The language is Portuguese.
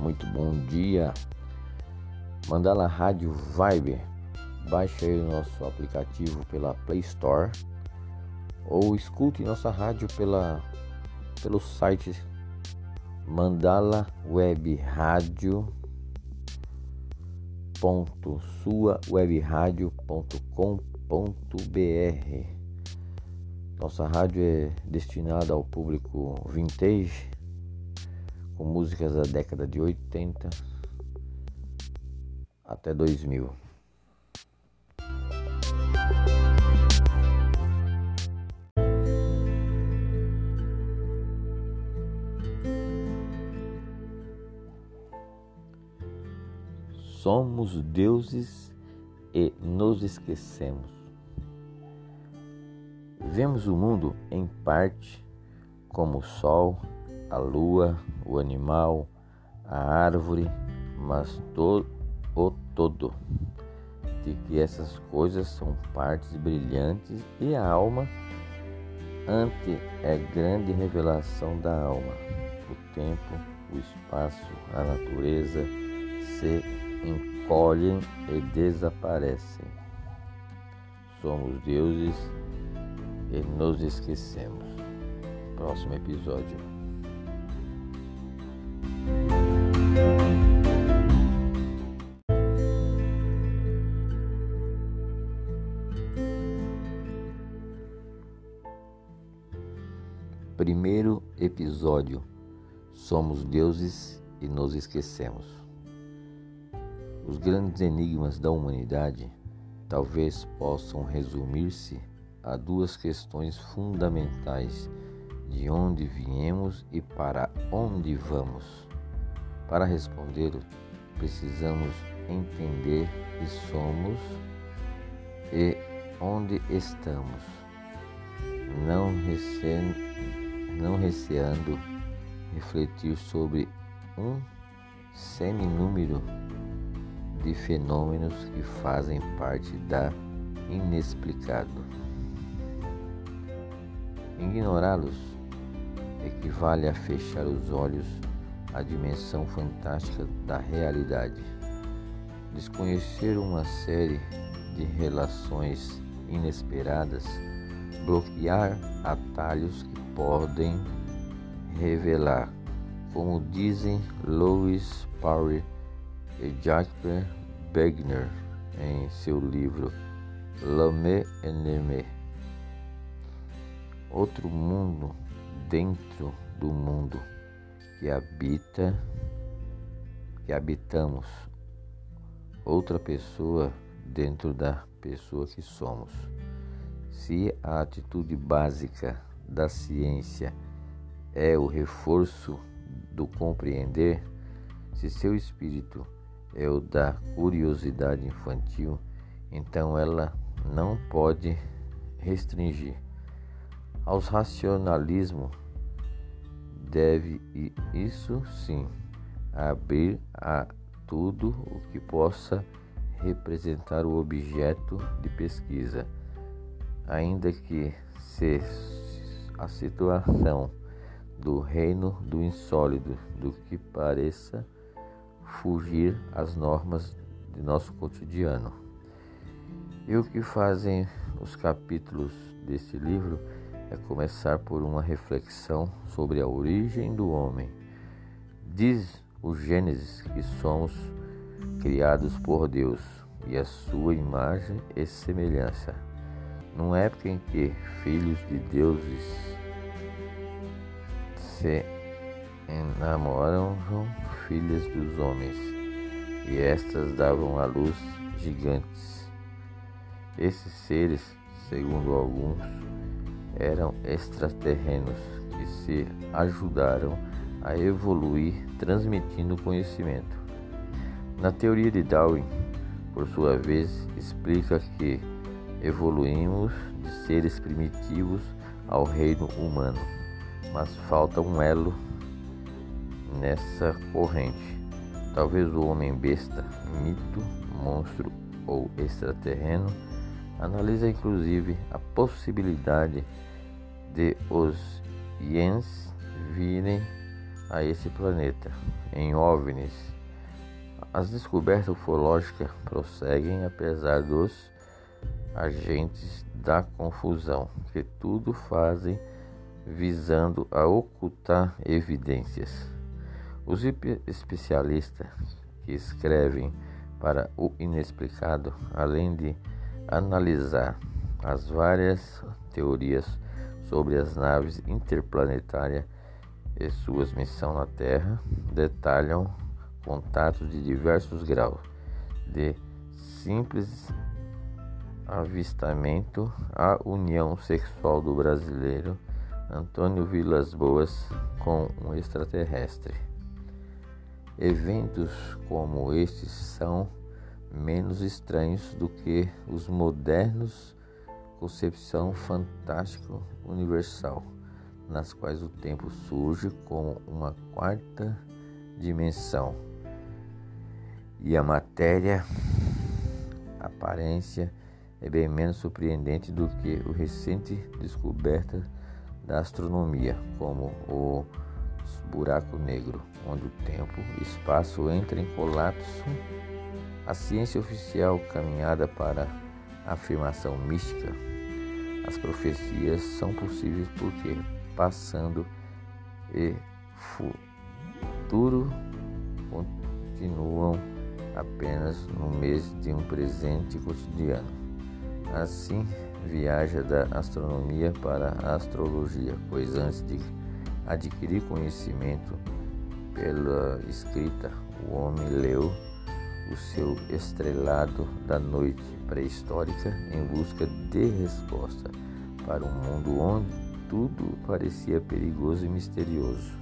muito bom dia. Mandala Rádio Vibe. Baixe aí o nosso aplicativo pela Play Store ou escute nossa rádio pela, pelo site Mandala Web Rádio www.suawebradio.com.br Nossa rádio é destinada ao público vintage, com músicas da década de 80 até 2000. Somos deuses e nos esquecemos. Vemos o mundo em parte como o sol, a lua, o animal, a árvore, mas to o todo, de que essas coisas são partes brilhantes e a alma ante é grande revelação da alma. O tempo, o espaço, a natureza se encolhem e desaparecem. Somos deuses e nos esquecemos. Próximo episódio. Primeiro episódio: Somos deuses e nos esquecemos. Os grandes enigmas da humanidade talvez possam resumir-se a duas questões fundamentais: de onde viemos e para onde vamos. Para responder, precisamos entender que somos e onde estamos, não, receando, não receando refletir sobre um seminúmero de fenômenos que fazem parte da inexplicável. Ignorá-los equivale a fechar os olhos à dimensão fantástica da realidade. Desconhecer uma série de relações inesperadas, bloquear atalhos que podem revelar, como dizem Louis Power e Jasper Wegner em seu livro L'Homme Ennemi. Outro mundo dentro do mundo que habita, que habitamos. Outra pessoa dentro da pessoa que somos. Se a atitude básica da ciência é o reforço do compreender, se seu espírito é o da curiosidade infantil, então ela não pode restringir. Aos racionalismo deve isso sim abrir a tudo o que possa representar o objeto de pesquisa, ainda que se a situação do reino do insólito do que pareça fugir às normas de nosso cotidiano. E o que fazem os capítulos deste livro é começar por uma reflexão sobre a origem do homem. Diz o Gênesis que somos criados por Deus e a sua imagem e semelhança. Numa época em que filhos de deuses se enamoram filhas dos homens, e estas davam à luz gigantes. Esses seres, segundo alguns, eram extraterrenos que se ajudaram a evoluir transmitindo conhecimento. Na teoria de Darwin, por sua vez, explica que evoluímos de seres primitivos ao reino humano, mas falta um elo nessa corrente. Talvez o homem besta, mito, monstro ou extraterreno analisa inclusive a possibilidade de os Yens virem a esse planeta em OVNIs. As descobertas ufológicas prosseguem apesar dos agentes da confusão, que tudo fazem visando a ocultar evidências. Os especialistas que escrevem para o inexplicado, além de analisar as várias teorias sobre as naves interplanetárias e suas missões na Terra, detalham contatos de diversos graus, de simples avistamento à união sexual do brasileiro Antônio Vilas Boas com um extraterrestre. Eventos como estes são menos estranhos do que os modernos concepção fantástico universal, nas quais o tempo surge como uma quarta dimensão e a matéria aparência é bem menos surpreendente do que o recente descoberta da astronomia, como o buraco negro, onde o tempo e espaço entram em colapso. A ciência oficial caminhada para a afirmação mística. As profecias são possíveis porque passando e futuro continuam apenas no mês de um presente cotidiano. Assim, viaja da astronomia para a astrologia, pois antes de adquirir conhecimento pela escrita, o homem leu o seu estrelado da noite pré-histórica em busca de resposta para um mundo onde tudo parecia perigoso e misterioso.